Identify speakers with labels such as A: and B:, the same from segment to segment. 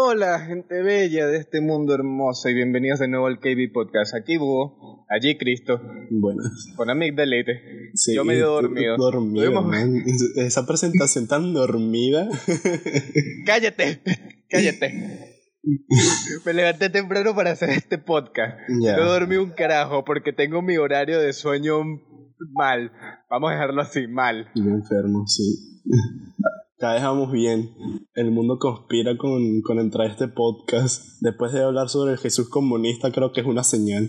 A: Hola, gente bella de este mundo hermoso y bienvenidos de nuevo al KB Podcast. Aquí Búho, allí Cristo,
B: Bueno,
A: con amigdalite.
B: sí,
A: Yo medio dormido.
B: dormido. Esa presentación tan dormida.
A: ¡Cállate! ¡Cállate! Me levanté temprano para hacer este podcast.
B: Ya.
A: No dormí un carajo porque tengo mi horario de sueño mal. Vamos a dejarlo así, mal.
B: Y me enfermo, sí. Cada vez vamos bien. El mundo conspira con, con entrar a este podcast. Después de hablar sobre el Jesús comunista, creo que es una señal.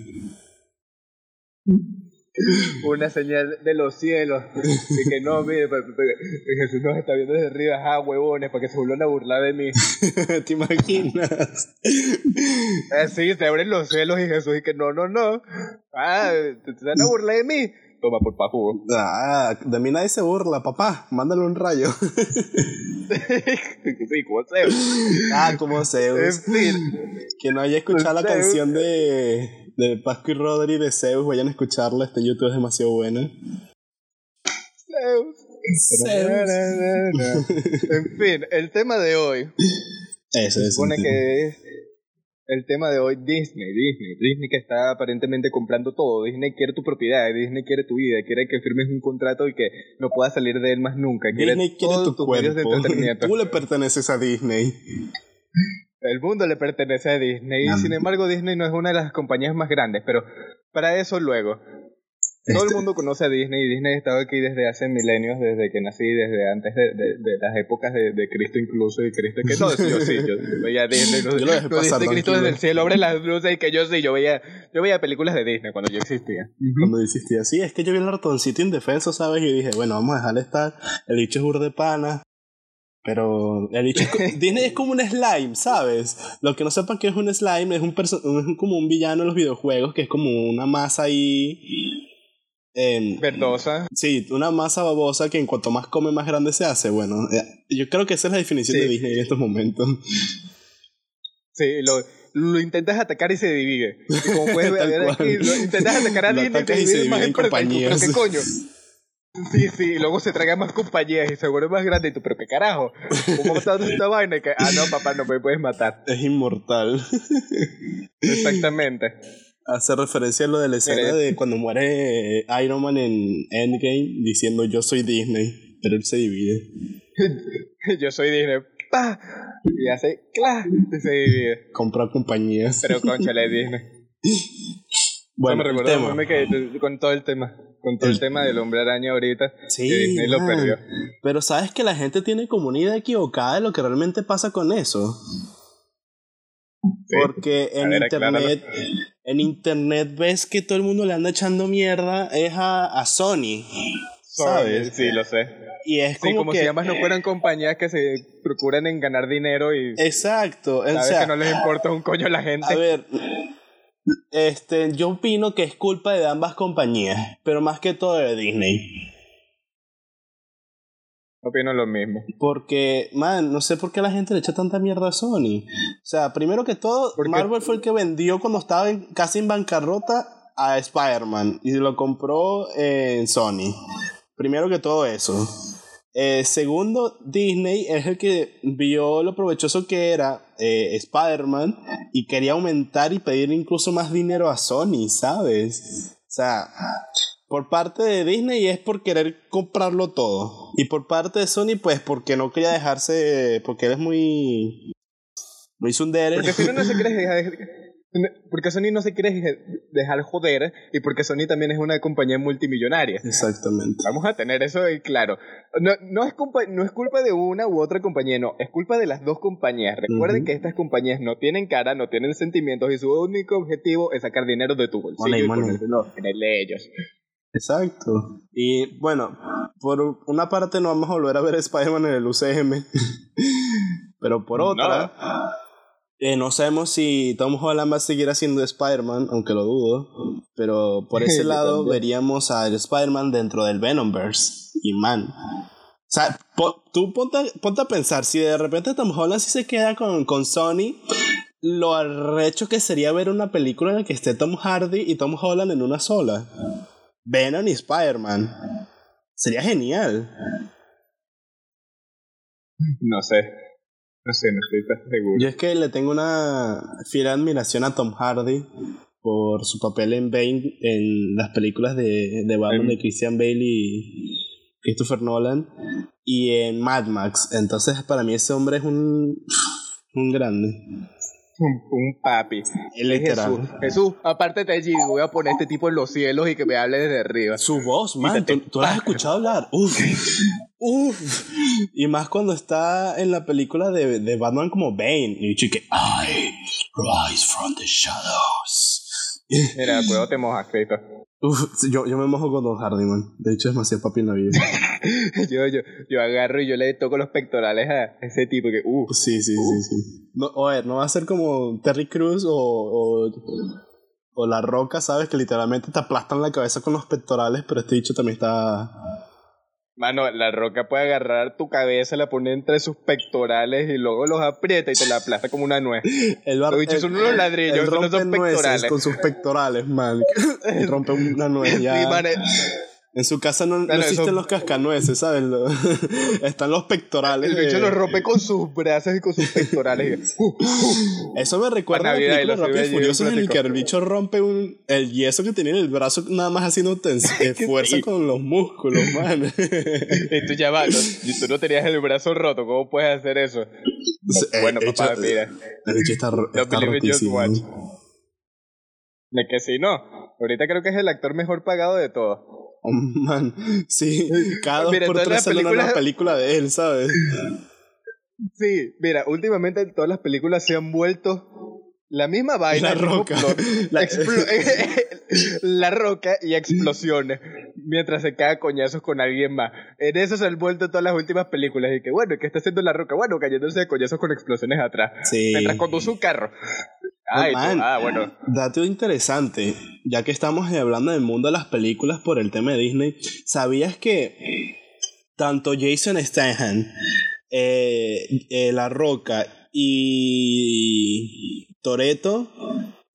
A: Una señal de los cielos. De que no, mire, Jesús nos está viendo desde arriba. Ah, huevones, para que se vuelvan a burlar de mí.
B: ¿Te imaginas?
A: Así, se abren los cielos y Jesús y que no, no, no. Ah, ¿te, te van a burlar de mí? Toma por pajugo.
B: Ah, de mí nadie se burla, papá. Mándale un rayo.
A: sí, como sea.
B: ah, como
A: En
B: Zeus.
A: fin.
B: Que no haya escuchado la
A: Zeus.
B: canción de, de Pascu y Rodri de Zeus, vayan a escucharla. Este YouTube es demasiado buena.
A: En fin, el tema de hoy.
B: Eso
A: Se
B: es.
A: supone que es el tema de hoy Disney, Disney, Disney que está aparentemente comprando todo, Disney quiere tu propiedad, Disney quiere tu vida, quiere que firmes un contrato y que no puedas salir de él más nunca, quiere
B: Disney quiere tu cuerpo. Tú le perteneces a Disney.
A: El mundo le pertenece a Disney y sin embargo Disney no es una de las compañías más grandes, pero para eso luego. Todo el
B: Este-
A: mundo conoce a Disney y Disney ha estado aquí desde hace milenios, desde que nací, desde antes de, de- de las épocas de, de Cristo incluso, y Cristo que no, yo sí, yo, yo veía Disney, no,
B: Yo lo dejé
A: no
B: pasar,
A: Cristo desde el cielo, abre las luces y que yo sí, yo veía, yo veía películas de Disney cuando yo existía.
B: Cuando existía así, es que yo vi el ratoncito indefenso, ¿sabes? Y dije, bueno, vamos a dejarle estar. El bicho es burde pana. Pero el bicho es Disney es como un slime, ¿sabes? Lo que no sepan que es un slime es un perso- es como un villano en los videojuegos, que es como una masa ahí. Em,
A: Verdosa.
B: sí, una masa babosa que en cuanto más come, más grande se hace. Bueno, eh, yo creo que esa es la definición
A: Sí.
B: de Disney en estos momentos.
A: Sí, lo, lo intentas atacar y se divide. Y como puedes ver aquí, lo intentas atacar a Disney
B: y se
A: más
B: divide en
A: partes. Y tú,
B: compañías.
A: Pero qué coño. Sí, sí, y luego se traga más compañías y se vuelve más grande y tú, pero qué carajo, ¿cómo está esta vaina? Y que, ah, no, papá, no me puedes matar.
B: Es inmortal.
A: Exactamente.
B: Hace referencia a lo de la escena de cuando muere Iron Man en Endgame diciendo yo soy Disney, pero él se divide.
A: Yo soy Disney. ¡Pah! Y hace, ¡cla! Y se divide.
B: Compra compañías.
A: Pero conchale, Disney.
B: bueno,
A: Eso me
B: el
A: recuerda
B: tema.
A: un meme que con todo el tema. Con todo el,
B: El-
A: tema del hombre araña ahorita.
B: Sí,
A: que Disney lo perdió.
B: Pero sabes que la gente tiene como una idea equivocada de lo que realmente pasa con eso.
A: Sí.
B: Porque en
A: ver,
B: internet, en internet ves que todo el mundo le anda echando mierda es a, a Sony. ¿Sabes?
A: Sí, lo sé.
B: Y es
A: Sí,
B: como,
A: como
B: que.
A: si ambas no fueran compañías que se procuran en ganar dinero y
B: Exacto. O
A: sabes
B: sea,
A: que no les importa un coño a la gente.
B: A ver, este, yo opino que es culpa de ambas compañías, pero más que todo de Disney.
A: Opino lo mismo.
B: Porque, man, no sé por qué la gente le echa tanta mierda a Sony. O sea, primero que todo. Marvel fue el que vendió cuando estaba en- casi en bancarrota a Spider-Man y lo compró en Sony. Primero que todo eso. Eh, segundo, Disney es el que vio lo provechoso que era eh, Spider-Man y quería aumentar y pedir incluso más dinero a Sony, ¿sabes? O sea, por parte de Disney es por querer comprarlo todo. Y por parte de Sony, pues porque no quería dejarse. Porque él es muy. Muy sundere.
A: Porque Sony no se quiere dejar, porque Sony no se quiere dejar joder y porque Sony también es una compañía multimillonaria.
B: Exactamente.
A: Vamos a tener eso en claro. No, no, es culpa, no es culpa de una u otra compañía, no. Es culpa de las dos compañías. Recuerden
B: Ujú.
A: que estas compañías no tienen cara, no tienen sentimientos y su único objetivo es sacar dinero de tu bolsillo
B: Money,
A: y
B: money.
A: ellos.
B: Exacto. Y bueno, por una parte no vamos a volver a ver a Spider-Man en el UCM. Pero por otra, eh, no sabemos si Tom Holland va a seguir haciendo Spider-Man, aunque lo dudo. Pero por ese lado veríamos al Spider-Man dentro del Venomverse. Y man. O sea, po- tú ponte, a- ponte a pensar, si de repente Tom Holland sí se queda con, con Sony, lo arrecho que sería ver una película en la que esté Tom Hardy y Tom Holland en una sola. Venom y Spider-Man. Sería genial.
A: No sé. No sé, no estoy tan seguro.
B: Yo es que le tengo una fiel admiración a Tom Hardy por su papel en Bane en las películas de, de Batman de Christian Bale y Christopher Nolan y en Mad Max. Entonces, para mí ese hombre es un, un grande.
A: Un, papi.
B: Literal.
A: Jesús. Jesús, aparte de allí, voy a poner a este tipo en los cielos y que me hable desde arriba.
B: Su voz, man, ¿tú, tú la has escuchado hablar. Uf. Uf. Y más cuando está en la película de, de Batman como Bane. Y que I rise from the shadows.
A: Mira, cuidado te mojas, Cristo.
B: Uf, yo, yo me mojo con Don Hardy, man. De hecho, es demasiado papi en la vida.
A: yo, yo, yo agarro y yo le toco los pectorales a ese tipo que, uh.
B: Sí, sí, sí, sí. No, a ver, no va a ser como Terry Cruz o, o, o La Roca, ¿sabes? Que literalmente te aplastan la cabeza con los pectorales, pero este dicho también está...
A: Mano, la roca puede agarrar tu cabeza, la pone entre sus pectorales y luego los aprieta y te la aplasta como una nuez.
B: El bar,
A: Los bichos son unos ladrillos, esos no
B: rompe
A: son
B: nueces
A: pectorales.
B: con sus pectorales, man. Rompe una nuez ya.
A: Sí, man, eh,
B: En su casa no, no existen
A: eso-
B: los cascanueces, ¿sabes? Están los pectorales.
A: el bicho
B: de-
A: los rompe con sus brazos y con sus pectorales. y- uh, uh.
B: Eso me recuerda a la película y Furiosos en el que el bicho rompe un, el yeso que tenía en el brazo nada más haciendo eh, fuerza
A: sí.
B: con los músculos, man.
A: Y tú ya vas, ¿no? y tú no tenías el brazo roto, ¿cómo puedes hacer eso?
B: Eh,
A: bueno, papá, mira.
B: El bicho está, está rotísimo.
A: De que sí, no. Ahorita creo que es el actor mejor pagado de todos.
B: Oh, man, sí, cada dos
A: Mira,
B: por tres sale una
A: películas-
B: película de él, ¿sabes?
A: Sí, mira, últimamente todas las películas se han vuelto la misma vaina.
B: La Roca. La-
A: roca y explosiones mientras se caga coñazos con alguien más. En eso se han vuelto todas las últimas películas. Y que bueno, ¿qué está haciendo la roca? Bueno, cayéndose de coñazos con explosiones atrás.
B: Sí.
A: Mientras conduce un carro.
B: Man.
A: ah, bueno.
B: Dato interesante, ya que estamos hablando del mundo de las películas por el tema de Disney, ¿sabías que tanto Jason Statham, eh, eh, La Roca y Toreto,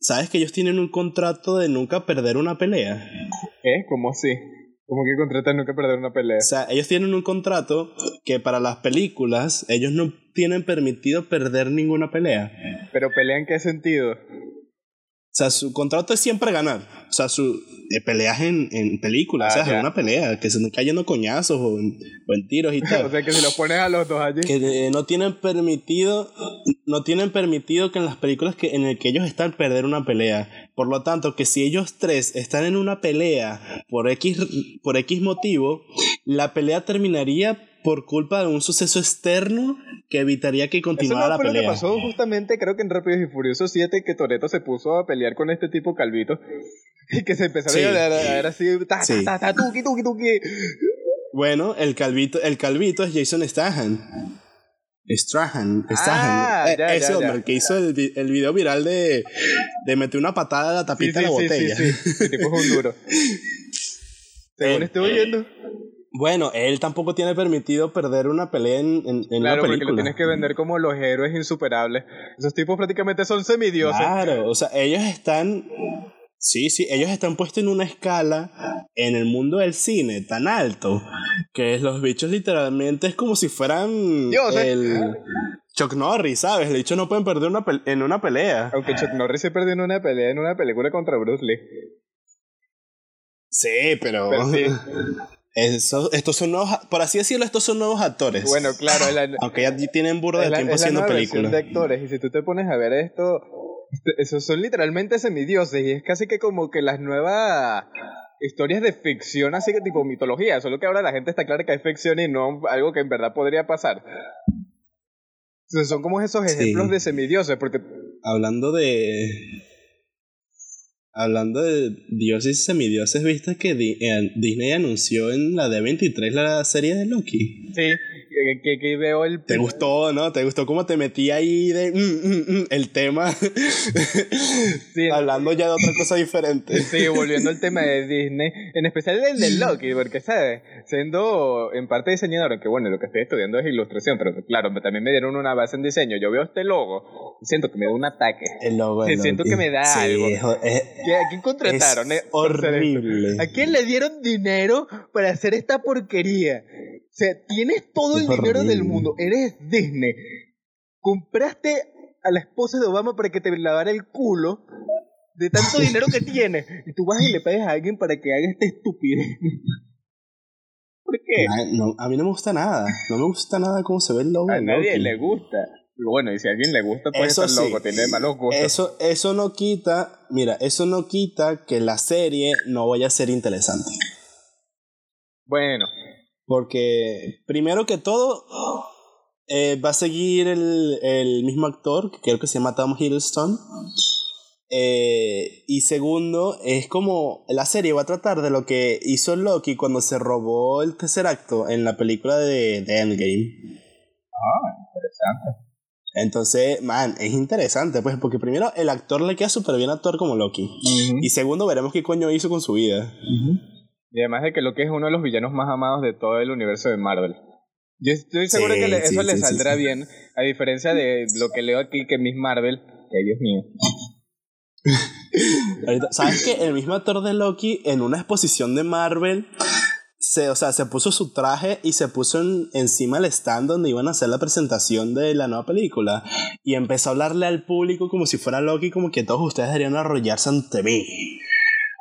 B: ¿sabes que ellos tienen un contrato de nunca perder una pelea?
A: ¿Qué? ¿Cómo así? ¿Cómo que contratan nunca perder una pelea?
B: O sea, ellos tienen un contrato que para las películas ellos no tienen permitido perder ninguna pelea.
A: ¿Pero pelea en qué sentido?
B: O sea, su contrato es siempre ganar. O sea, su eh, peleas en, en películas,
A: Ah,
B: o sea, es una pelea, que se están cayendo coñazos o en, o en tiros y
A: o
B: tal.
A: sea, que si los pones a los dos allí.
B: que eh, no tienen permitido no tienen permitido que en las películas que en el que ellos están perder una pelea por lo tanto que si ellos tres están en una pelea por x por x motivo la pelea terminaría por culpa de un suceso externo que evitaría que
A: Eso
B: continuara
A: no
B: la
A: fue lo que
B: pelea
A: pasó justamente, creo que en Rápidos y Furiosos 7, que Toreto se puso a pelear con este tipo calvito. Y que se empezaron
B: Sí.
A: a a dar así, ta,
B: Sí.
A: ta, ta, tuki, tuki, tuki.
B: bueno el calvito el calvito es Jason Statham Strahan, Strahan.
A: Ah,
B: Eh,
A: ya,
B: ese
A: ya,
B: hombre,
A: ya.
B: el que hizo el, el video viral de, de meter una patada a la
A: Sí,
B: tapita
A: sí,
B: de la
A: sí,
B: botella.
A: sí, sí. El tipo es un duro. Según
B: Eh,
A: estoy oyendo.
B: Bueno, él tampoco tiene permitido perder una pelea en, en, en
A: Claro,
B: una
A: porque
B: película.
A: lo tienes que vender como los héroes insuperables. Esos tipos prácticamente son semidioses.
B: Claro, o sea, ellos están. Sí, sí, ellos están puestos en una escala en el mundo del cine tan alto que los bichos literalmente es como si fueran
A: Dioses.
B: el Chuck Norris, ¿sabes? El bicho no pueden perder una en una pelea.
A: Aunque Chuck Norris se perdió en una pelea en una película contra Bruce Lee.
B: Sí, pero,
A: Pero sí.
B: eso- estos son nuevos, por así decirlo, estos son nuevos actores.
A: Bueno, claro, es la,
B: aunque ya tienen burro de
A: es la-
B: tiempo
A: es la
B: haciendo
A: versión
B: películas.
A: de actores. Y si tú te pones a ver esto, este- esos son literalmente semidioses. Y es casi que como que las nuevas historias de ficción, así que tipo mitología. Solo que ahora la gente está clara que hay ficción y no algo que en verdad podría pasar. Entonces son como esos
B: Sí.
A: ejemplos de semidioses, porque
B: Hablando de. Hablando de dioses y semidioses, ¿viste que eh, Disney anunció en la D23 la serie de Loki?
A: sí, que, que- que veo el...
B: ¿Te gustó, no? ¿Te gustó cómo te metí ahí de mm, mm, mm, el tema?
A: Sí.
B: Hablando ya de otra cosa diferente.
A: Sí, volviendo al tema de Disney, en especial el de Loki, porque, ¿sabes? Siendo en parte diseñador, aunque bueno, lo que estoy estudiando es ilustración, pero claro, también me dieron una base en diseño. Yo veo este logo y siento que me da un ataque.
B: El logo
A: Sí, siento que me da
B: Sí,
A: algo.
B: es- es-
A: ¿Qué- ¿A quién contrataron?
B: Es
A: eh,
B: horrible.
A: ¿A quién le dieron dinero para hacer esta porquería? O sea, tienes todo el dinero del mundo, eres Disney. compraste a la esposa de Obama para que te lavara el culo de tanto dinero que tiene. Y tú vas y le pagas a alguien para que haga este estupidez. ¿Por qué?
B: No, a mí no me gusta nada. No me gusta nada cómo se ve el logo.
A: A nadie le gusta. Bueno, y si a alguien le gusta, pues eso estar loco, tiene malos gustos.
B: Eso, eso no quita, mira, eso no quita que la serie no vaya a ser interesante.
A: Bueno.
B: Porque, primero que todo, eh, va a seguir el, el, mismo actor, que creo que se llama Tom Hiddleston. Eh, y segundo, es como la serie va a tratar de lo que hizo Loki cuando se robó el tercer acto en la película de, de Endgame.
A: Ah, interesante.
B: Entonces, man, es interesante, pues, porque primero el actor le queda súper bien actor como Loki. Y segundo, veremos qué coño hizo con su vida.
A: Y además de que Loki es uno de los villanos más amados de todo el universo de Marvel. Yo estoy seguro que eso le saldrá bien, a diferencia de lo que leo aquí que Miss Marvel, que Dios mío.
B: ¿Sabes que el mismo actor de Loki en una exposición de Marvel se, o sea, se puso su traje y se puso encima del stand donde iban a hacer la presentación de la nueva película y empezó a hablarle al público como si fuera Loki, como que todos ustedes deberían arrollarse ante mí,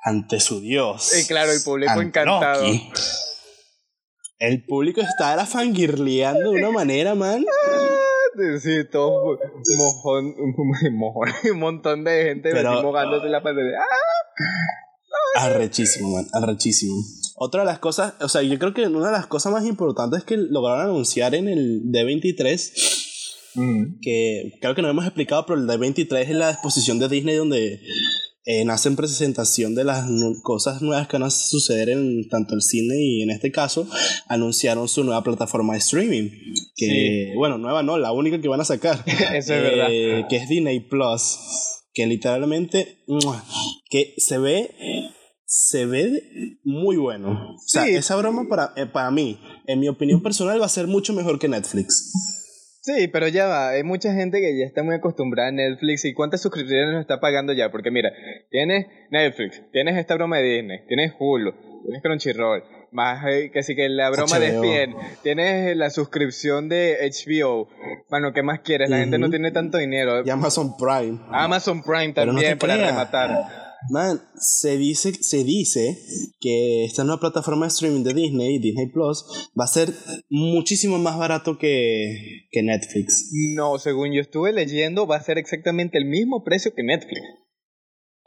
B: ante su dios.
A: Y claro, el público encantado.
B: El público estaba fangirleando de una manera, man.
A: Sí, todo mojón, mojón, un montón de gente Pero, mojándose la pantalla. ¡Ah!
B: Arrechísimo, man, arrechísimo. Otra de las cosas, o sea, yo creo que una de las cosas más importantes que lograron anunciar en el D23, mm. que creo que no hemos explicado, pero el D23 es la exposición de Disney donde eh, nacen presentación de las cosas nuevas que van a suceder en tanto el cine y en este caso anunciaron su nueva plataforma de streaming. Que, bueno, nueva no, la única que van a sacar.
A: Eso es verdad.
B: Eh, que es Disney Plus. Que literalmente, que se ve se ve muy bueno. O sea, esa broma para, eh, para mí, en mi opinión personal, va a ser mucho mejor que Netflix.
A: Sí, pero ya va, hay mucha gente que ya está muy acostumbrada a Netflix y cuántas suscripciones nos está pagando ya, porque mira, tienes Netflix, tienes esta broma de Disney, tienes Hulu, tienes Crunchyroll, más eh, que sí que la broma de ESPN, tienes la suscripción de HBO, bueno, ¿qué más quieres? La gente no tiene tanto dinero.
B: Y Amazon Prime.
A: Amazon Prime también para rematar.
B: Man, se dice, se dice que esta nueva plataforma de streaming de Disney, Disney Plus, va a ser muchísimo más barato que, que Netflix.
A: No, según yo estuve leyendo, va a ser exactamente el mismo precio que Netflix.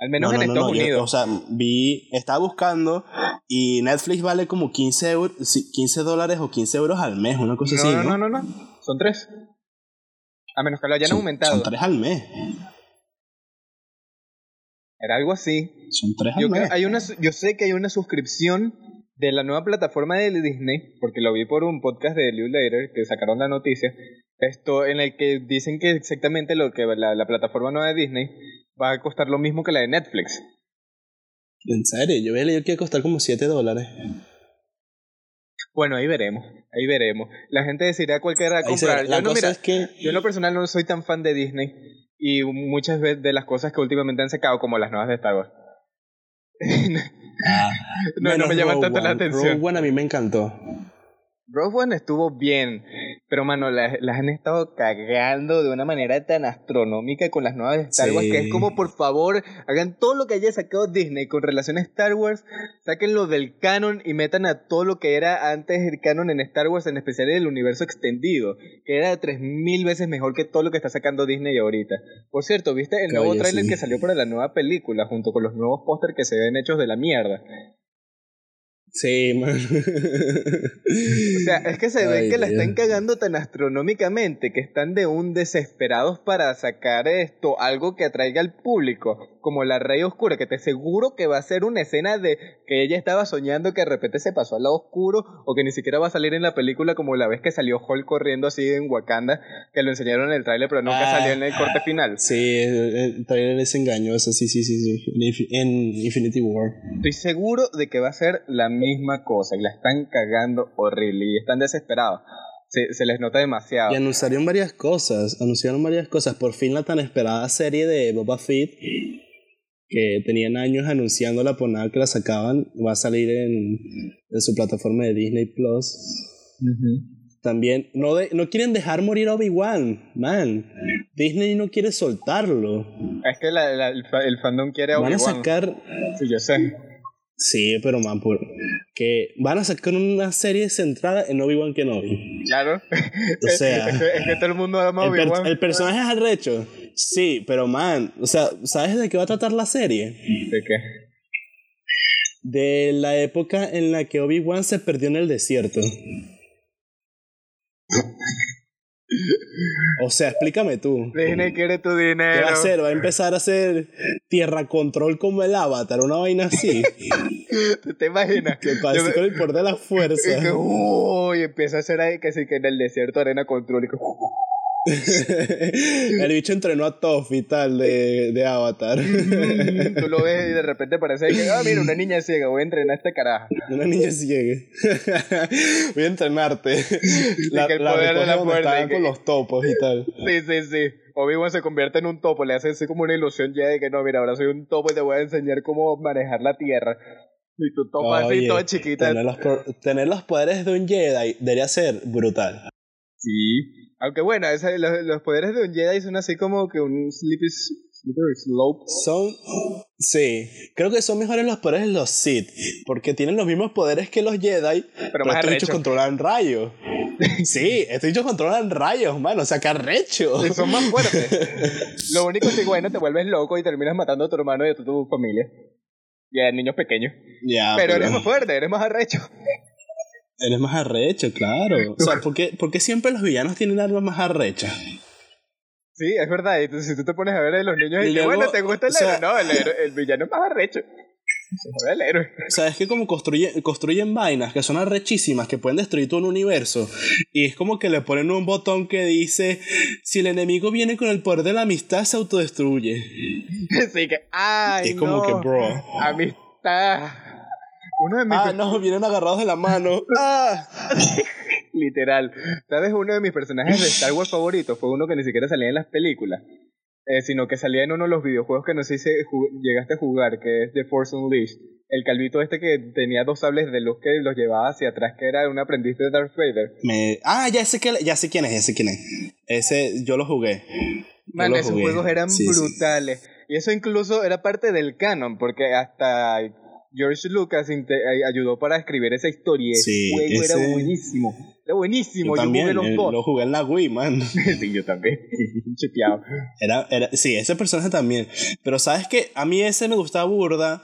A: Al menos en Estados Unidos.
B: o sea, vi, estaba buscando y Netflix vale como 15, 15 dólares o 15 euros al mes, una cosa así.
A: No, no, no, no, son tres. A menos que lo hayan aumentado.
B: Son tres al mes.
A: Era algo así.
B: Son tres
A: yo, hay una, yo sé que hay una suscripción de la nueva plataforma de Disney, porque lo vi por un podcast de Liu Later, que sacaron la noticia, esto en el que dicen que exactamente lo que la, la plataforma nueva de Disney va a costar lo mismo que la de Netflix.
B: ¿En serio? Yo había leído que iba a costar como 7 dólares.
A: Bueno, ahí veremos, ahí veremos. La gente decidirá cuál querrá comprar. yo, no, mira, que... yo en lo personal no soy tan fan de Disney y muchas veces de las cosas que últimamente han sacado, como las nuevas de Star Wars.
B: Ah. no, no me llaman tanto la atención. Rogue a mí me encantó.
A: Rogue One estuvo bien, pero mano, las, han estado cagando de una manera tan astronómica con las nuevas de Star Wars que es como por favor hagan todo lo que haya sacado Disney con relación a Star Wars, saquen lo del canon y metan a todo lo que era antes el canon en Star Wars, en especial el universo extendido, que era tres mil veces mejor que todo lo que está sacando Disney ahorita. Por cierto, ¿viste el nuevo trailer que salió para la nueva película junto con los nuevos pósters que se ven hechos de la mierda?
B: Sí, man.
A: O sea, es que se ve que la están cagando tan astronómicamente que están de un desesperados para sacar esto, algo que atraiga al público, como la Rey Oscura, que te seguro que va a ser una escena de que ella estaba soñando que de repente se pasó al lado oscuro, o que ni siquiera va a salir en la película como la vez que salió Hulk corriendo así en Wakanda, que lo enseñaron en el tráiler, pero nunca salió en el corte final.
B: Sí, el, tráiler es engañoso, sí, sí, sí, sí, en Infinity War.
A: Estoy seguro de que va a ser la misma cosa, y la están cagando horrible, y están desesperados. Se, se, les nota demasiado.
B: Y anunciaron varias cosas, anunciaron varias cosas. Por fin la tan esperada serie de Boba Fett que tenían años anunciándola por nada que la sacaban, va a salir en, en su plataforma de Disney Plus. también no, de, no quieren dejar morir a Obi-Wan, man. Disney no quiere soltarlo.
A: Es que la, la, el, el, fandom quiere a
B: Van
A: Obi-Wan.
B: a sacar.
A: Sí, yo sé.
B: Sí, pero man, por, que van a sacar una serie centrada en Obi-Wan Kenobi.
A: Claro.
B: O sea,
A: es, que, es que todo el mundo ama a
B: el, per-
A: Obi-Wan.
B: el personaje es arrecho. Sí, pero man, o sea, ¿sabes de qué va a tratar la serie?
A: ¿De qué?
B: De la época en la que Obi-Wan se perdió en el desierto. O sea, explícame tú.
A: Disney quiere tu dinero.
B: ¿Qué va a hacer? ¿Va a empezar a hacer tierra control como el avatar? Una vaina así.
A: ¿Tú te imaginas?
B: Que parece
A: Yo-
B: con el poder de la
A: y que,
B: fuerza.
A: uy, empieza a hacer ahí que que en el desierto arena control y que,
B: el bicho entrenó a Toph y tal de, de avatar.
A: tú lo ves y de repente parece que, ah, mira, una niña ciega, voy a entrenar a este carajo.
B: Una niña ciega. Voy a entrenarte. La,
A: que el
B: la
A: poder de la y que-
B: con los topos y tal.
A: Sí, sí, sí. Obi-Wan se convierte en un topo, le hace así como una ilusión ya de que no, mira, ahora soy un topo y te voy a enseñar cómo manejar la tierra. Y tu topo así, toda chiquita.
B: Tener los, tener los poderes de un Jedi debería ser brutal.
A: Sí. Aunque bueno, esa- los, los poderes de un Jedi son así como que un slippery, slippery slope.
B: Son. Sí, creo que son mejores los poderes de los Sith. Porque tienen los mismos poderes que los Jedi. Pero,
A: más
B: estos bichos controlan rayos. Sí, estos bichos controlan rayos, mano. O sea, que arrecho.
A: Y son más fuertes. Lo único es que, bueno, te vuelves loco y terminas matando a tu hermano y a tu, tu familia. Y a niños pequeños.
B: Ya,
A: pero eres más fuerte, eres más arrecho.
B: Eres más arrecho, claro. O sea, ¿por qué, por qué siempre los villanos tienen armas más arrechas?
A: Sí, es verdad. Y tú- si tú te pones a ver a los niños y,
B: Y luego,
A: bueno, ¿te gusta el
B: o sea-
A: héroe? No, el, héroe- el villano es más arrecho. Se jode el héroe.
B: O sea, es que como construyen, construyen vainas que son arrechísimas, que pueden destruir todo un universo. Y es como que le ponen un botón que dice, si el enemigo viene con el poder de la amistad, se autodestruye.
A: Así que, ay,
B: es como
A: no.
B: que, bro.
A: Amistad. Uno de mis
B: Ah, no, vienen agarrados de la mano. Ah.
A: Literal. ¿Sabes? Uno de mis personajes de Star Wars favoritos fue uno que ni siquiera salía en las películas, eh, sino que salía en uno de los videojuegos que no sé si llegaste a jugar, que es The Force Unleashed. El calvito este que tenía dos sables de luz que los llevaba hacia atrás, que era un aprendiz de Darth Vader.
B: Me- Ah, ya sé, que, ya sé quién es, ya sé quién es. Ese, yo lo jugué.
A: Man, esos
B: jugué.
A: juegos eran
B: Sí, sí.
A: brutales. Y eso incluso era parte del canon, porque hasta George Lucas ay- ayudó para escribir esa historia.
B: Sí,
A: ese juego
B: ese-
A: era buenísimo. Era buenísimo.
B: Yo
A: Yo,
B: también,
A: jugué los
B: eh,
A: dos.
B: lo jugué en la Wii, man.
A: sí, yo también. Chequeado.
B: Era, era, sí, ese personaje también. Pero sabes que a mí ese me gustaba burda.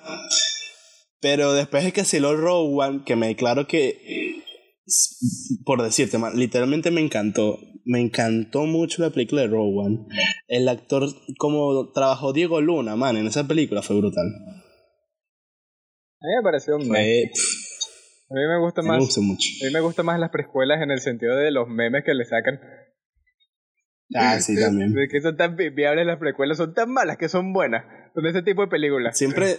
B: Pero después de que se lo One, que me declaro que. Por decirte, man, literalmente me encantó. Me encantó mucho la película de One. El actor, como trabajó Diego Luna, man, en esa película fue brutal.
A: A mí me pareció un meme.
B: Pff,
A: A mí me gusta
B: me
A: más.
B: gustó mucho.
A: A mí me gusta más las preescuelas en el sentido de los memes que le sacan.
B: Ah, sí, también.
A: De que son tan vi- viables las precuelas, son tan malas que son buenas. Son ese tipo de películas.
B: Siempre,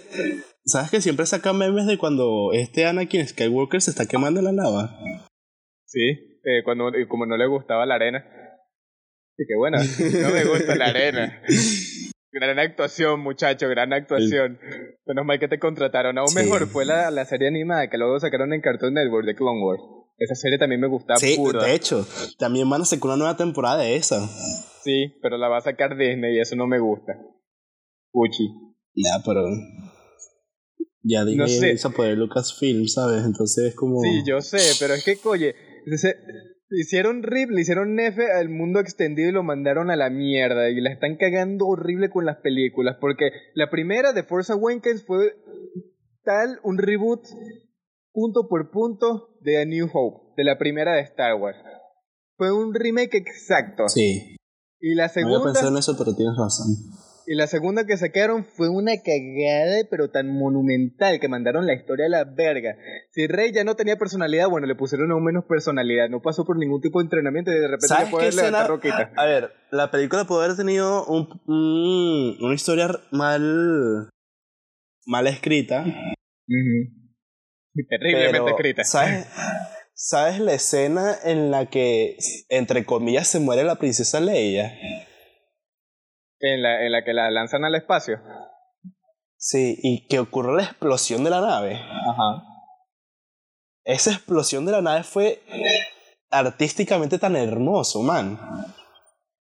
B: ¿sabes que siempre sacan memes de cuando este Anakin Skywalker se está quemando en la lava?
A: Sí, eh, cuando, como no le gustaba la arena. Y que bueno, no me gusta la arena. Gran actuación, muchacho, gran actuación. Menos mal que te contrataron. Aún
B: Sí.
A: mejor fue la, la serie animada que luego sacaron en Cartoon Network de Clone Wars. Esa serie también me gustaba
B: Sí, de hecho, también van a sacar una nueva temporada de esa.
A: Sí, pero la va a sacar Disney y eso no me gusta. Uchi.
B: Ya, pero. Ya dije
A: No sé.
B: a poder Lucasfilm, ¿sabes? Entonces es como.
A: Sí, yo sé, pero es que, oye, se- hicieron RIP, le hicieron Nefe al mundo extendido y lo mandaron a la mierda. Y la están cagando horrible con las películas. Porque la primera de Force Awakens fue tal un reboot punto por punto de A New Hope, de la primera de Star Wars. Fue un remake exacto.
B: Sí.
A: Y la
B: No había
A: segunda.
B: pensado en eso, pero tienes razón.
A: Y la segunda que sacaron fue una cagada, pero tan monumental que mandaron la historia a la verga. Si Rey ya no tenía personalidad, bueno, le pusieron aún menos personalidad. No pasó por ningún tipo de entrenamiento y de repente
B: ¿Sabes
A: puede
B: qué
A: levantar roquita.
B: A ver, la película puede haber tenido un, un- una historia mal. mal escrita.
A: Terriblemente
B: pero,
A: escrita.
B: ¿sabes, ¿Sabes la escena en la que, entre comillas, se muere la princesa Leia?
A: En la, en la que la lanzan al espacio.
B: Sí, y que ocurre la explosión de la nave.
A: Ajá.
B: Esa explosión de la nave fue artísticamente tan hermoso, man.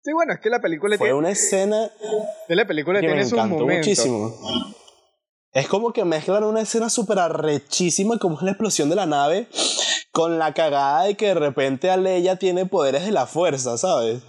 A: Sí, bueno, es que la película
B: Fue
A: tiene,
B: una escena
A: la película
B: que me
A: tiene sus
B: encantó
A: momentos.
B: muchísimo. Es como que mezclan una escena súper arrechísima como es la explosión de la nave con la cagada de que de repente a Leia tiene poderes de la fuerza, ¿sabes?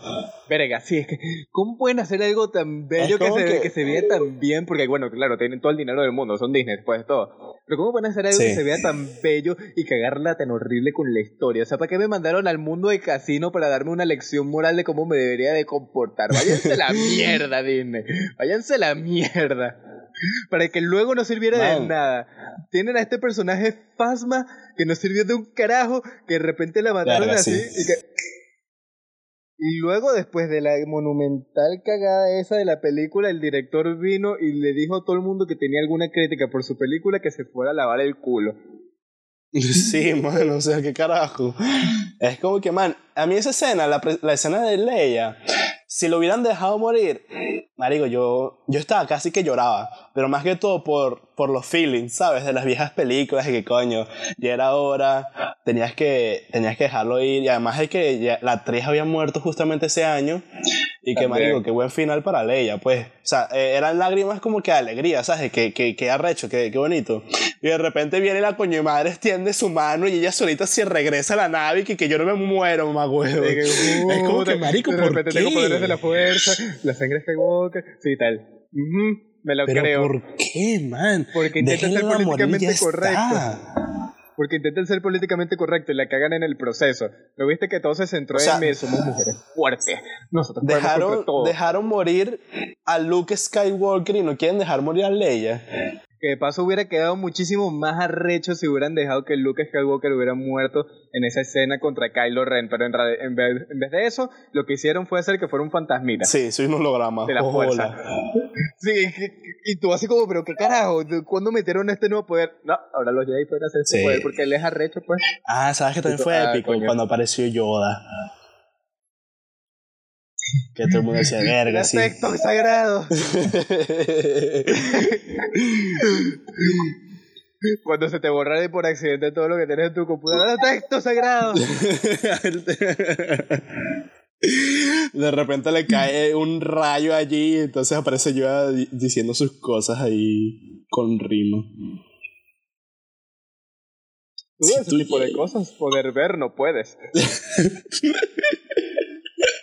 A: Verga, sí, es que ¿cómo pueden hacer algo tan bello que se,
B: que-
A: que se vea tan bien? Porque, bueno, claro, tienen todo el dinero del mundo, son Disney después de todo. Pero ¿cómo pueden hacer algo
B: Sí.
A: que se vea tan bello y cagarla tan horrible con la historia? O sea, ¿para qué me mandaron al mundo de casino para darme una lección moral de cómo me debería de comportar? Váyanse la mierda, Disney. Váyanse la mierda. Para que luego no sirviera de nada. Tienen a este personaje Fasma que no sirvió de un carajo, que de repente la mataron
B: Verga,
A: así
B: sí.
A: y que y luego, después de la monumental cagada esa de la película, el director vino y le dijo a todo el mundo que tenía alguna crítica por su película que se fuera a lavar el culo.
B: Sí, man, o sea, qué carajo. Es como que, man, a mí esa escena, la, la escena de Leia, si lo hubieran dejado morir, marico, yo, yo estaba casi que lloraba, pero más que todo por, por los feelings, ¿sabes? De las viejas películas, de que coño, ya era hora, tenías que, tenías que dejarlo ir, y además de que ya- la actriz había muerto justamente ese año, y que, marico, qué buen final para Leia, pues. O sea, eh, eran lágrimas como que de alegría, ¿sabes? Que, que, que arrecho, que, que bonito. Y de repente viene la coño de madre, extiende su mano y ella solita se regresa a la nave y que, que yo no me muero, mamá huevo.
A: De que,
B: Es como que, marico,
A: de
B: ¿por
A: repente
B: qué?
A: tengo poderes de la fuerza, la sangre Skywalker, sí, tal. Ujú, me lo
B: Pero
A: creo.
B: ¿por qué, man?
A: Porque intentan ser políticamente
B: ya está.
A: Porque intentan ser políticamente correctos y la cagan en el proceso. ¿Lo viste que todo se centró
B: O sea,
A: en mí? Somos mujeres fuertes. Nosotros
B: Dejaron,
A: todo.
B: dejaron morir a Luke Skywalker y no quieren dejar morir a Leia.
A: Que de paso hubiera quedado muchísimo más arrecho si hubieran dejado que Luke Skywalker hubiera muerto en esa escena contra Kylo Ren. Pero en, vez, en vez de eso, lo que hicieron fue hacer que fuera un fantasmita.
B: Sí, soy un holograma.
A: De la fuerza.
B: Hola.
A: Sí, y, y tú así como, pero qué carajo, ¿De ¿cuándo metieron este nuevo poder? No, ahora los Jedi pueden hacer ese
B: Sí.
A: poder porque él es arrecho, pues.
B: Ah, ¿sabes que también fue
A: Ah,
B: épico?
A: coño.
B: Cuando apareció Yoda. Que todo el mundo decía, verga, sí.
A: Texto sagrado. Cuando se te borra de por accidente todo lo que tienes en tu computadora, ¡El texto sagrado.
B: De repente le cae un rayo allí y entonces aparece di- diciendo sus cosas ahí con rima.
A: Tú
B: Si
A: ese
B: tú
A: tipo de cosas, poder ver no puedes.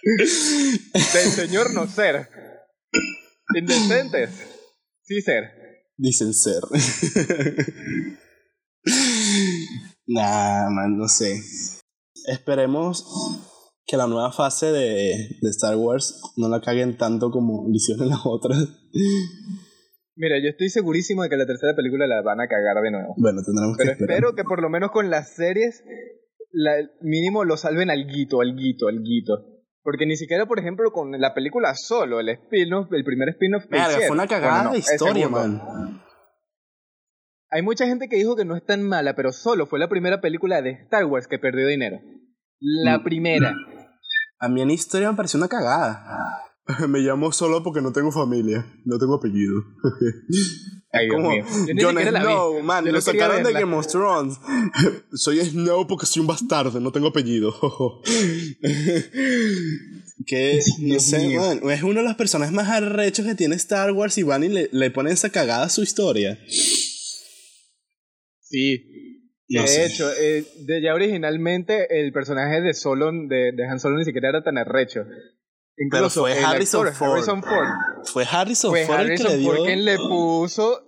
A: Del señor no ser. Indecentes. Sí ser.
B: Dicen ser. nah, man, no sé. Esperemos que la nueva fase de, de Star Wars no la caguen tanto como lo hicieron las otras.
A: Mira, yo estoy segurísimo de que la tercera película la van a cagar de nuevo.
B: Bueno, tendremos que
A: Pero
B: esperar.
A: espero que por lo menos con las series, la, mínimo lo salven al guito, al guito, al guito. Porque ni siquiera, por ejemplo, con la película solo, el spin-off, el primer spin-off
B: fue una cagada
A: Bueno, no,
B: de historia, man.
A: Hay mucha gente que dijo que no es tan mala, pero solo fue la primera película de Star Wars que perdió dinero. La
B: Mm.
A: primera.
B: A mí en historia me pareció una cagada. Me llamo solo porque no tengo familia, no tengo apellido.
A: Ay, Dios
B: Como
A: mío. Yo vi.
B: Snow, man,
A: Yo
B: lo sacaron de. Game of Thrones. Soy Snow porque soy un bastardo, no tengo apellido. que, no sé, man, es uno de los personajes más arrechos que tiene Star Wars y van y le, le ponen esa cagada a su historia.
A: Sí.
B: No
A: de
B: sé.
A: hecho, eh, de ya originalmente el personaje de Solo, de, de Han Solo ni siquiera era tan arrecho. Incluso
B: fue
A: el
B: Harrison
A: actor,
B: Ford.
A: Harrison Ford.
B: Fue Harrison
A: Fue
B: Ford el que
A: Harrison
B: le dio...
A: Quien le puso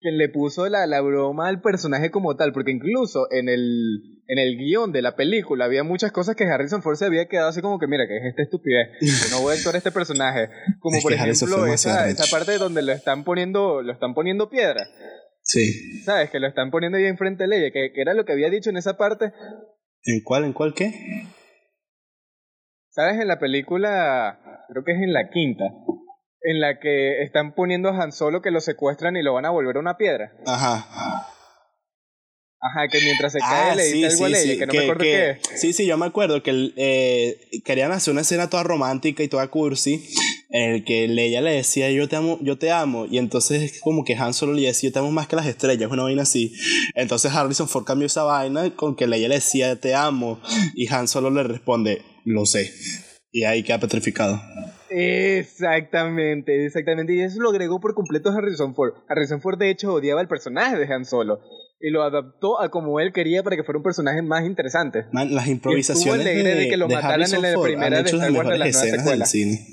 A: quien le puso la, la broma al personaje como tal, porque incluso en el, en el guion de la película había muchas cosas que Harrison Ford se había quedado así como que, mira, que es esta estupidez, que no voy a actuar a este personaje. Como
B: Es
A: por
B: Harrison
A: ejemplo
B: fue
A: esa, esa parte donde lo están poniendo, lo están poniendo piedra,
B: Sí.
A: ¿sabes? Que lo están poniendo ahí enfrente de ella, que, que era lo que había dicho en esa parte,
B: ¿En cuál? ¿En cuál qué?
A: ¿Sabes? En la película, creo que es en la quinta, en la que están poniendo a Han Solo que lo secuestran y lo van a volver a una piedra.
B: Ajá.
A: Ajá, que mientras se cae
B: Ah,
A: le dice algo a Leia, que no me acuerdo qué es.
B: Sí, sí, yo me acuerdo que eh, querían hacer una escena toda romántica y toda cursi en el que Leia le decía yo te amo, yo te amo, y entonces como que Han Solo le decía yo te amo más que las estrellas, una vaina así. Entonces Harrison Ford cambió esa vaina con que Leia le decía te amo, y Han Solo le responde lo sé. Y ahí queda petrificado.
A: Exactamente, exactamente. Y eso lo agregó por completo Harrison Ford. Harrison Ford, de hecho, odiaba el personaje de Han Solo. Y lo adaptó a como él quería para que fuera un personaje más interesante.
B: las improvisaciones
A: de, de, que lo mataran en la primera de las nuevas
B: Del cine.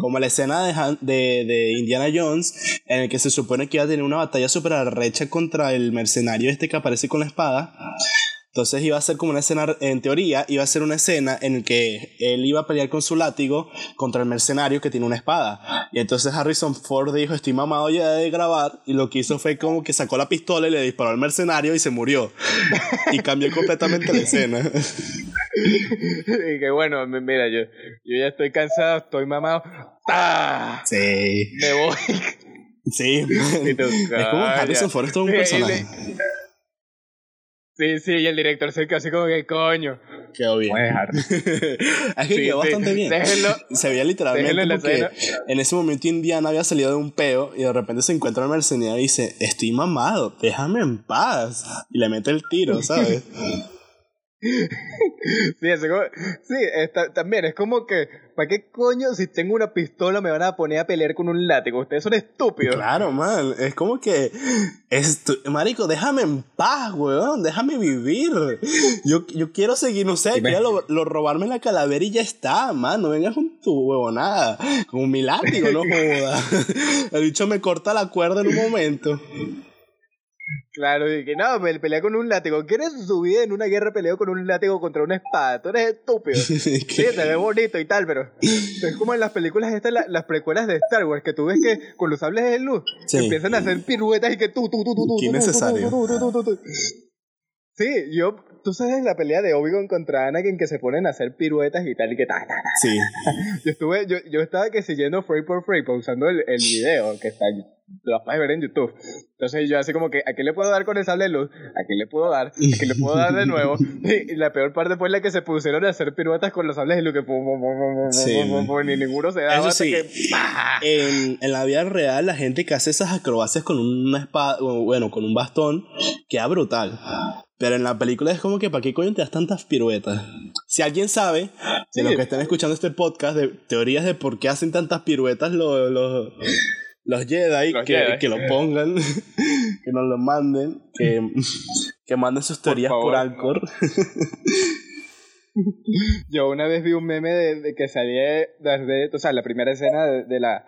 B: Como la escena de, de, de, Indiana Jones, en el que se supone que iba a tener una batalla súper arrecha contra el mercenario este que aparece con la espada. Entonces iba a ser como una escena, en teoría, iba a ser una escena en la que él iba a pelear con su látigo contra el mercenario que tiene una espada. Y entonces Harrison Ford dijo, estoy mamado ya de grabar. Y lo que hizo fue como que sacó la pistola y le disparó al mercenario y se murió. y cambió completamente la escena.
A: y que bueno, mira, yo, yo ya estoy cansado, estoy mamado. ¡Ah!
B: Sí.
A: Me voy.
B: Sí. es como Harrison Ford es todo un personaje.
A: Sí, sí, y el director se quedó así como que coño.
B: Quedó bien. es que quedó bastante bien. se veía literalmente porque en ese momento Indiana había salido de un peo y de repente se encuentra el mercenario y dice, estoy mamado, déjame en paz. Y le mete el tiro, ¿sabes?
A: sí, también es como que, ¿para qué coño si tengo una pistola me van a poner a pelear con un látigo? Ustedes son estúpidos.
B: Claro, man, es como que, marico, déjame en paz, weón, déjame vivir. Yo, yo quiero seguir, no sé, quiero lo, robarme la calavera y ya está, man, no vengas con tu huevonada, con mi látigo, no joda. El bicho me corta la cuerda en un momento.
A: Claro, y que no, me pelea con un látigo. ¿Quieres su vida en una guerra peleó con un látigo contra una espada? Tú eres estúpido. sí, te ve bonito y tal, pero es como en las películas estas, las precuelas de Star Wars, que tú ves que con los sables de luz empiezan a hacer piruetas y que tú, tú, tú, tú, tú.
B: Qué necesario.
A: Sí, yo, tú sabes la pelea de Obi-Wan contra Anakin que se ponen a hacer piruetas y tal y que ta, ta,
B: Sí.
A: yo estuve, yo, yo estaba que siguiendo frame por frame, pausando el, el video que está lo vas a ver en YouTube. Entonces yo así como que, ¿a qué le puedo dar con el sable de luz? ¿A qué le puedo dar? ¿A qué le puedo dar de nuevo? Y, la peor parte fue la que se pusieron a hacer piruetas con los sables de luz que sí, ni ninguno se daba.
B: Eso sí, en, en, la vida real la gente que hace esas acrobacias con una espada, bueno, con un bastón, queda brutal. Pero en la película es como que, ¿para qué coño te das tantas piruetas? Si alguien sabe, de los que están escuchando este podcast, de teorías de por qué hacen tantas piruetas los, los, los Jedi, que, que, lo pongan, que nos lo manden, que, que manden sus teorías por, Anchor.
A: Yo una vez vi un meme de, que salía Darth Vader, o sea, la primera escena de, la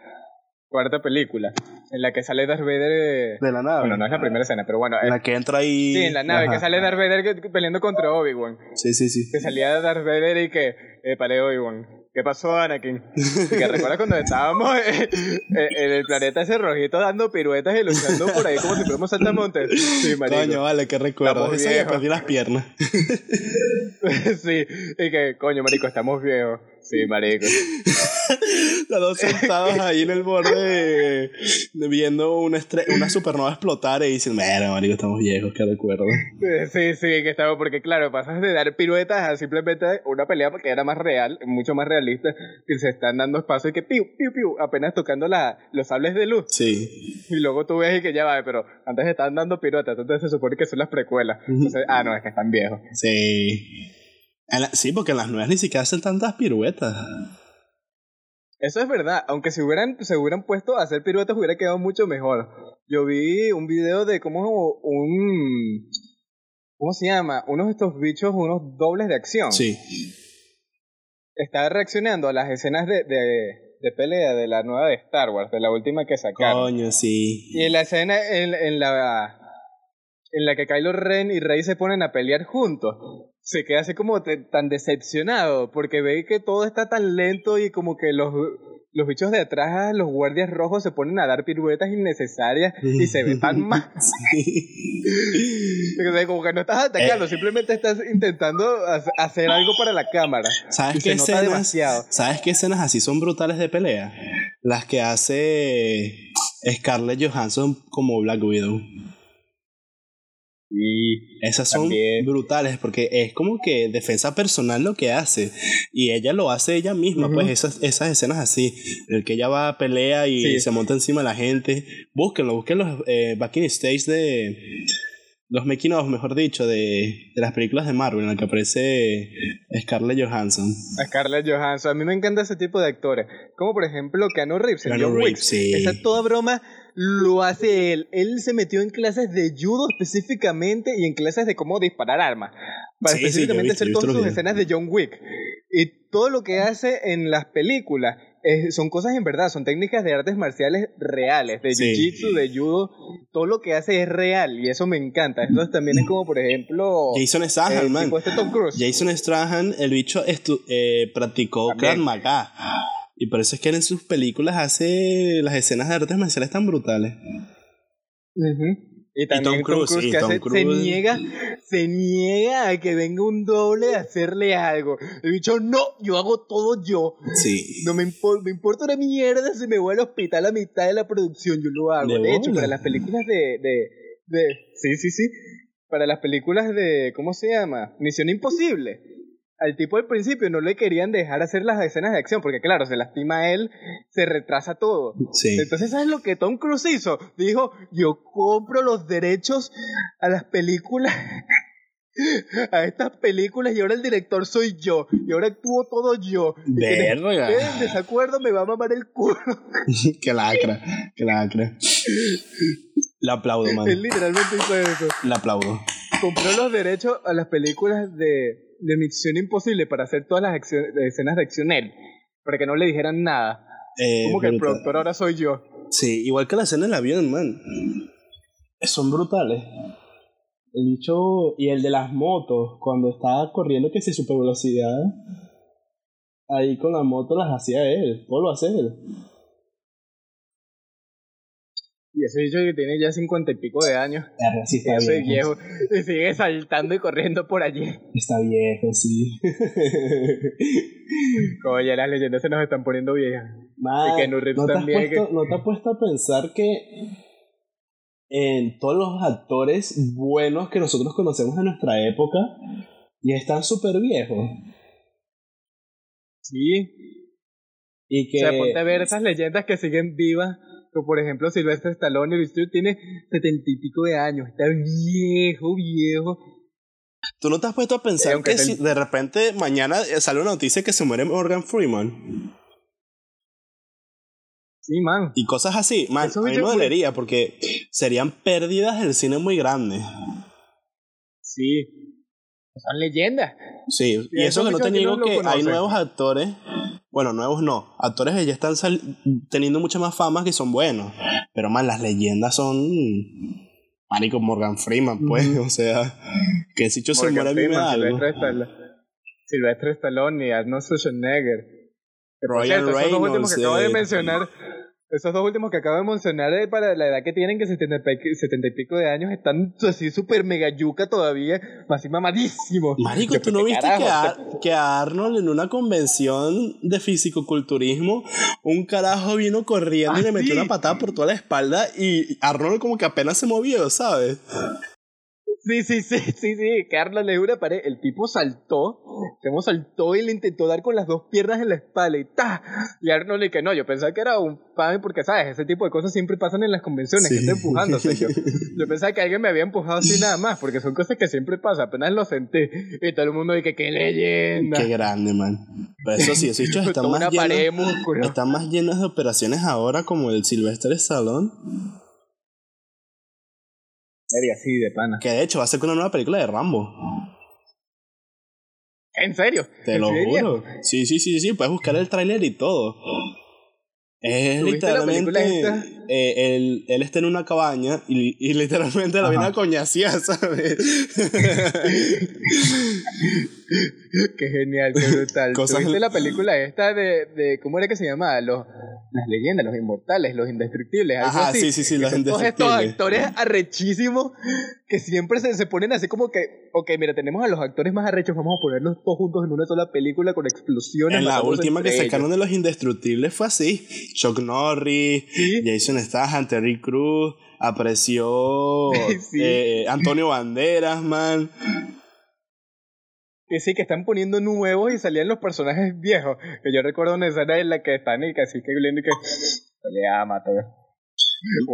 A: cuarta película, en la que sale Darth Vader
B: de la nave.
A: Bueno, no es la primera escena, pero bueno.
B: En la que entra ahí.
A: Sí, en la nave, que sale Darth Vader peleando contra Obi-Wan.
B: Sí, sí, sí.
A: Que salía Darth Vader y que, eh, para Obi-Wan. ¿Qué pasó, Anakin? ¿Que recuerdas cuando estábamos en, el planeta ese rojito dando piruetas y luchando por ahí como si fuéramos saltamontes? Sí, marico.
B: Coño, vale, qué recuerdo. Eso perdí las piernas.
A: sí, y que, coño, marico, estamos viejos. Sí, marico.
B: Los dos sentados ahí en el borde viendo una, una supernova explotar y dicen, mira, marico, estamos viejos, qué recuerdo.
A: Sí, sí, que estamos, porque claro, pasas de dar piruetas a simplemente una pelea porque era más real, mucho más realista, que se están dando espacio y que piu, piu, piu, apenas tocando la, los sables de luz.
B: Sí.
A: Y luego tú ves y que ya va, pero antes están dando piruetas, entonces se supone que son las precuelas. Entonces, ah, no, es que están viejos.
B: Sí sí, porque en las nuevas ni siquiera hacen tantas piruetas.
A: Eso es verdad, aunque si hubieran, se hubieran puesto a hacer piruetas hubiera quedado mucho mejor. Yo vi un video de cómo un... ¿Cómo se llama? Unos de estos bichos, unos dobles de acción.
B: Sí.
A: Estaba reaccionando a las escenas de, de, de pelea de la nueva de Star Wars, de la última que sacaron.
B: Coño, sí.
A: Y en la escena, en, en la en la que Kylo Ren y Rey se ponen a pelear juntos, se queda así como tan decepcionado porque ve que todo está tan lento y como que los, los bichos de atrás, los guardias rojos se ponen a dar piruetas innecesarias y se ve tan mal. como que no estás atacando, eh. simplemente estás intentando hacer algo para la cámara.
B: ¿Sabes qué escenas? ¿Sabes qué escenas así son brutales de pelea? Las que hace Scarlett Johansson como Black Widow.
A: Y
B: Esas son
A: También.
B: brutales porque es como que defensa personal lo que hace. Y ella lo hace ella misma, pues esas, esas escenas así. El que ella va a pelea y
A: Sí.
B: se monta encima de la gente. Búsquenlo, busquen los eh, backing stage de. Los making of, mejor dicho, de, de las películas de Marvel en la que aparece Scarlett Johansson.
A: a Scarlett Johansson. A mí me encanta ese tipo de actores. Como por ejemplo Keanu Reeves
B: Keanu Reeves, sí.
A: Esa toda broma lo hace él. Él se metió en clases de judo específicamente y en clases de cómo disparar armas. Para
B: Sí, sí,
A: específicamente
B: visto-
A: hacer todas sus
B: videos.
A: escenas de John Wick. Y todo lo que hace en las películas son cosas en verdad, son técnicas de artes marciales reales, de
B: Sí.
A: jiu-jitsu, de judo. Todo lo que hace es real y eso me encanta. Entonces también es como, por ejemplo,
B: Jason Statham, man.
A: este Tom Cruise.
B: Jason Strahan, el bicho estu- eh, practicó. Krav Maga. Y por eso es que él en sus películas hace las escenas de artes marciales tan brutales.
A: Y también
B: Tom Cruise, y
A: que
B: Tom
A: hace- se
B: Cruise.
A: niega, se niega a que venga un doble a hacerle algo. El bicho, no, yo hago todo yo.
B: Sí.
A: No me, impo- me importa una mierda si me voy al hospital a mitad de la producción, yo lo hago.
B: De
A: De, hecho, para las películas de, de, de, sí, sí, sí, para las películas de, ¿cómo se llama? Misión Imposible. Al tipo al principio no le querían dejar hacer las escenas de acción, porque claro, se lastima él, se retrasa todo.
B: Sí.
A: Entonces, ¿sabes lo que Tom Cruise hizo? Dijo, yo compro los derechos a las películas, a estas películas, y ahora el director soy yo, y ahora actúo todo yo.
B: Verga.
A: en desacuerdo me va a mamar el culo.
B: que lacra, que lacra. Le aplaudo, man.
A: Él literalmente hizo eso.
B: Le aplaudo.
A: Compró los derechos a las películas de, de Misión Imposible para hacer todas las escenas de acción él, para que no le dijeran nada.
B: Eh,
A: Como que el productor ahora soy yo.
B: Sí, igual que la escena del avión, man. Son brutales. El bicho y el de las motos, cuando estaba corriendo que si super velocidad, ahí con la moto las hacía él, todo lo hace él.
A: Y ese bicho que tiene ya cincuenta y pico de años.
B: Verga, sí
A: Ya soy viejo y sigue saltando y corriendo por allí.
B: Está viejo, sí.
A: Ya las leyendas se nos están poniendo viejas. Y Keanu Reeves
B: ¿no, te
A: también,
B: puesto, ¿No te has puesto a pensar que en todos los actores buenos que nosotros conocemos en nuestra época ya están súper viejos?
A: Sí.
B: Y que...
A: O sea, ponte a ver esas leyendas que siguen vivas. Como por ejemplo Silvestre Stallone. El bicho tiene setenta y pico de años. Está viejo, viejo.
B: ¿Tú no te has puesto a pensar que
A: te-
B: si de repente mañana eh, sale una noticia que se muere Morgan Freeman?
A: Sí, man.
B: Y cosas así, man,
A: Eso
B: a mí me dolería porque serían pérdidas del cine muy grandes.
A: Sí. Son leyendas.
B: Sí, y eso que no te
A: no lo
B: que hay nuevos actores, bueno, nuevos no, actores que ya están teniendo mucha más fama que son buenos, pero man, las leyendas son... Marico Morgan Freeman, pues, o sea, que si yo se muere me
A: Freeman,
B: algo.
A: Silvestre Stallone, Silvestre Stallone y Arnold Schwarzenegger. Por
B: Ryan
A: cierto, esos dos últimos que
B: Reynolds,
A: acabo de
B: eh.
A: mencionar, esos dos últimos que acabo de mencionar eh, para la edad que tienen, que 70 y pi- 70 y pico de años, están así súper mega yuca todavía, así mamadísimos.
B: Marico,
A: Yo,
B: ¿tú no
A: ¿qué
B: viste
A: carajo?
B: que, a, que a Arnold en una convención de fisicoculturismo, un carajo vino corriendo y
A: Ah,
B: le metió
A: sí.
B: una patada por toda la espalda y Arnold como que apenas se movió, ¿sabes?
A: Sí, sí, sí, sí, sí, Carlos le dio una pared, el tipo saltó, se saltó y le intentó dar con las dos piernas en la espalda y ¡ta! Y Arnold le que no, yo pensaba que era un fan porque, ¿sabes? Ese tipo de cosas siempre pasan en las convenciones,
B: Sí.
A: gente empujándose. Yo, yo pensaba que alguien me había empujado así nada más, porque son cosas que siempre pasan, apenas lo senté y todo el mundo dice, ¡qué leyenda!
B: Qué grande, man. Pero eso sí, esos bichos están más, llenos, están más llenos de operaciones ahora como el Sylvester Stallone,
A: Sería así de pana.
B: que de hecho va a ser con una nueva película de Rambo.
A: ¿En serio?
B: Te lo juro. Sí, sí, sí, sí, puedes buscar el tráiler y todo. Es
A: ¿Tú viste la película
B: literalmente. Eh, él, él está en una cabaña y, y literalmente la viene a coñaciar, ¿sabes?
A: Qué genial, qué brutal.
B: Cosas-
A: ¿Tuviste la película esta de, de cómo era que se llamaba? Los, las leyendas, los inmortales, los indestructibles. Algo
B: Ajá,
A: así.
B: sí, sí, sí, los
A: Son todos estos
B: indestructibles.
A: actores arrechísimos que siempre se, se ponen así como que, ok, mira, tenemos a los actores más arrechos, vamos a ponerlos todos juntos en una sola película con explosiones.
B: En la última que sacaron
A: ellos.
B: de los indestructibles fue así. Chuck Norris,
A: Sí.
B: Jason Statham, Terry Cruz, apareció
A: Sí.
B: eh, Antonio Banderas, man.
A: Que sí, que están poniendo nuevos y salían los personajes viejos. Que yo recuerdo una escena en la que están y que así que y que le ama todo.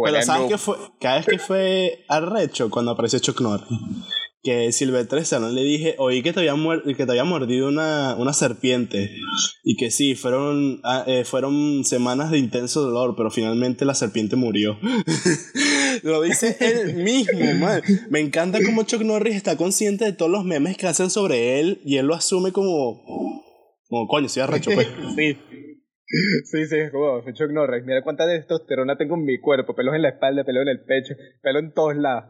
B: Pero ¿sabes qué fue? Cada vez que fue arrecho cuando apareció Chuck Norris. Que Silvestre Stallone le dije, oí que te había, que te había mordido una, una serpiente. Y que sí, fueron, ah, eh, fueron semanas de intenso dolor, pero finalmente la serpiente murió. Lo dice él mismo, man. Me encanta cómo Chuck Norris está consciente de todos los memes que hacen sobre él y él lo asume como... Como, coño, soy arrecho, pues.
A: sí. Sí, sí, es como soy Chuck Norris. Mira cuánta testosterona tengo en mi cuerpo. Pelos en la espalda, pelos en el pecho, pelo en todos lados.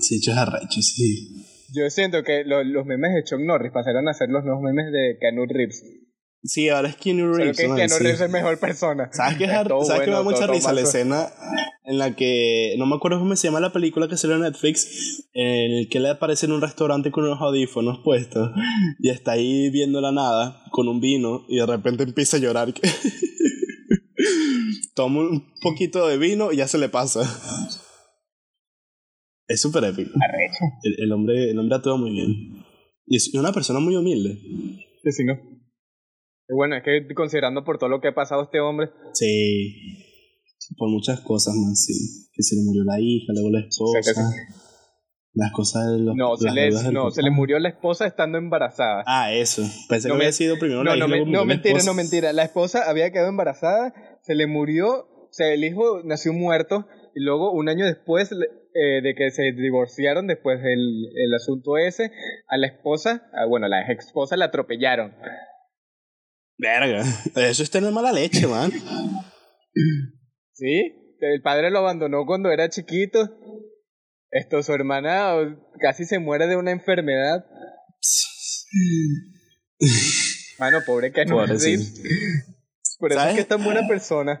B: Sí, yo es arrecho, sí.
A: Yo siento que lo- los memes de Chuck Norris pasaron a ser los nuevos memes de Keanu Reeves.
B: Sí, ahora es Keanu Reeves.
A: que
B: man,
A: Keanu
B: sí.
A: Reeves es mejor persona.
B: ¿Sabes qué,
A: todo
B: ¿sabes qué me da
A: bueno,
B: mucha
A: todo
B: risa? La
A: mazo.
B: escena en la que. No me acuerdo cómo se llama la película que salió en Netflix. En el que le aparece en un restaurante con unos audífonos puestos. Y está ahí viendo la nada con un vino. Y de repente empieza a llorar. Toma un poquito de vino y ya se le pasa. Es súper épico. El, el hombre, el hombre actúa muy bien. Y es una persona muy humilde.
A: Sí, sí, no. Bueno, es que considerando por todo lo que ha pasado este hombre,
B: Sí. Por muchas cosas más, sí. Que se le murió la hija, luego la esposa.
A: sea, que
B: Las cosas de los.
A: no, se le, no, se le murió la esposa estando embarazada.
B: Ah, eso. Pensé
A: No
B: que
A: me-
B: había sido primero la
A: No,
B: hija.
A: no, me- no,
B: la
A: mentira, no, mentira. La esposa había quedado embarazada, se le murió, o sea, el hijo nació muerto, y luego un año después eh, de que se divorciaron, después del el asunto ese, a la esposa, ah, bueno, a la ex esposa la atropellaron.
B: Verga. Eso es tener mala leche, man.
A: ¿Sí? El padre lo abandonó cuando era chiquito. Esto, su hermana oh, casi se muere de una enfermedad. Mano, pobre que no. Por eso es que es tan buena persona.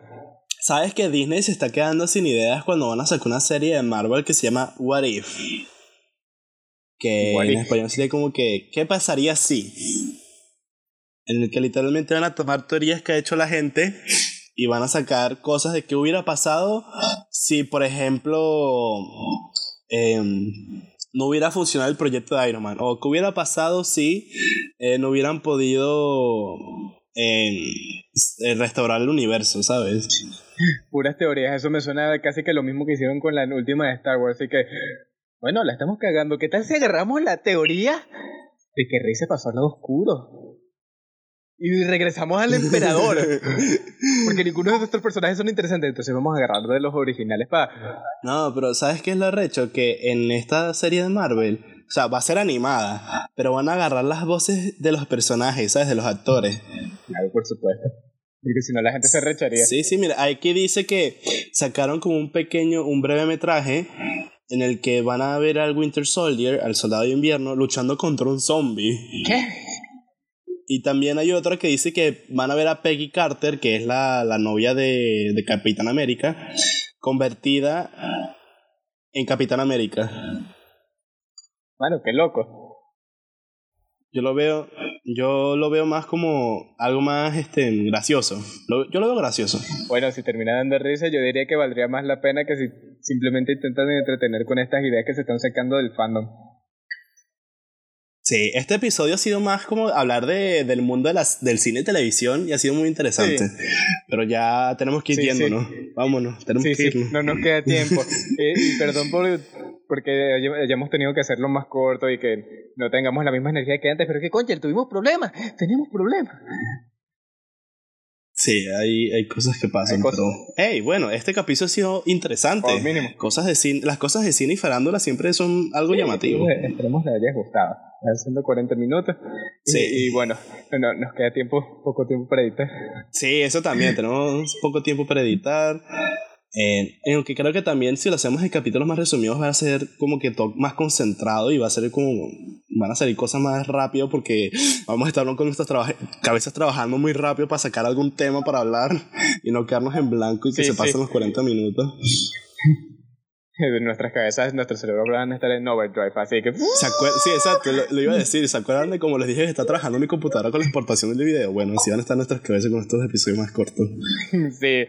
B: ¿Sabes que Disney se está quedando sin ideas cuando van a sacar una serie de Marvel que se llama What If? Que
A: What
B: en
A: If.
B: español sería como que, ¿qué pasaría si? En el que literalmente van a tomar teorías que ha hecho la gente y van a sacar cosas de qué hubiera pasado si, por ejemplo, em, no hubiera funcionado el proyecto de Iron Man. O qué hubiera pasado si eh, no hubieran podido eh, restaurar el universo, ¿sabes?
A: Puras teorías, eso me suena casi que lo mismo que hicieron con la última de Star Wars. Así que, bueno, la estamos cagando. ¿Qué tal si agarramos la teoría de que Rey se pasó al lado oscuro? Y regresamos al emperador. Porque ninguno de nuestros personajes son interesantes. Entonces vamos a agarrar de los originales para.
B: No, pero ¿sabes qué es lo recho? Que en esta serie de Marvel, o sea, va a ser animada, pero van a agarrar las voces de los personajes, ¿sabes? De los actores.
A: Por supuesto. Porque si no, la gente se recharía.
B: Sí, sí, mira, aquí dice que sacaron como un pequeño, un breve metraje en el que van a ver al Winter Soldier, al soldado de invierno, luchando contra un zombie.
A: ¿Qué?
B: Y también hay otra que dice que van a ver a Peggy Carter, que es la, la novia de, de Capitán América, convertida en Capitán América.
A: Mano, qué loco.
B: Yo lo veo, yo lo veo más como algo más este gracioso. Lo- yo lo veo gracioso.
A: Bueno, si termina dando risa, yo diría que valdría más la pena que si simplemente intentan entretener con estas ideas que se están sacando del fandom.
B: Sí, este episodio ha sido más como hablar de, del mundo de las, del cine y televisión y ha sido muy interesante. Pero ya tenemos que ir
A: Sí,
B: yéndonos. Vámonos, tenemos
A: Sí,
B: que
A: sí,
B: irnos.
A: no nos queda tiempo. Eh, y perdón por porque haya- hayamos tenido que hacerlo más corto y que no tengamos la misma energía que antes, pero que concha, tuvimos problemas, tenemos problemas.
B: Sí, hay, hay cosas que pasan.
A: Cosas.
B: Pero, hey, bueno, este capítulo ha sido interesante.
A: Por mínimo.
B: Cosas de cine, las cosas de cine y farándula siempre son algo llamativo.
A: Esperemos, esperemos le haya gustado. Está haciendo 40 minutos. Y,
B: Sí.
A: y bueno, no, nos queda tiempo, poco tiempo para editar.
B: Sí, eso también. Tenemos poco tiempo para editar. Eh, aunque creo que también si lo hacemos en capítulos más resumidos va a ser como que todo más concentrado y va a ser como van a salir cosas más rápido porque vamos a estar con nuestras cabezas trabajando muy rápido para sacar algún tema para hablar y no quedarnos en blanco y que se pasen los 40 minutos.
A: nuestras cabezas, nuestro cerebro van a estar en overdrive, así que...
B: sí, exacto, lo, iba a decir, ¿se acuerdan de como les dije que está trabajando mi computadora con la exportación del video? Bueno, así van a estar nuestras cabezas con estos episodios más cortos.
A: Sí,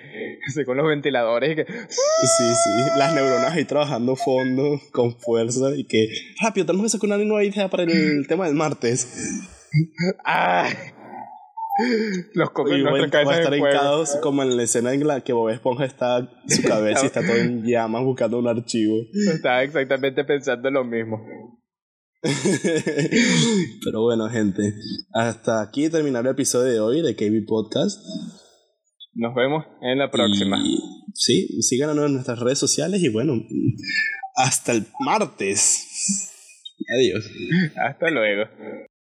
A: sí con los ventiladores y que...
B: Sí, sí, las neuronas ahí trabajando fondo, con fuerza y que... Rápido, tenemos que sacar una nueva idea para el tema del martes.
A: ¡Ah! Los
B: y bueno, va a estar como en la escena en la que Bob Esponja está su cabeza y está todo en llamas buscando un archivo.
A: Estaba exactamente pensando lo mismo.
B: Pero bueno, gente, hasta aquí terminar el episodio de hoy de KB Podcast.
A: Nos vemos en la próxima.
B: sí, síganos en nuestras redes sociales y bueno, hasta el martes. Adiós.
A: Hasta luego.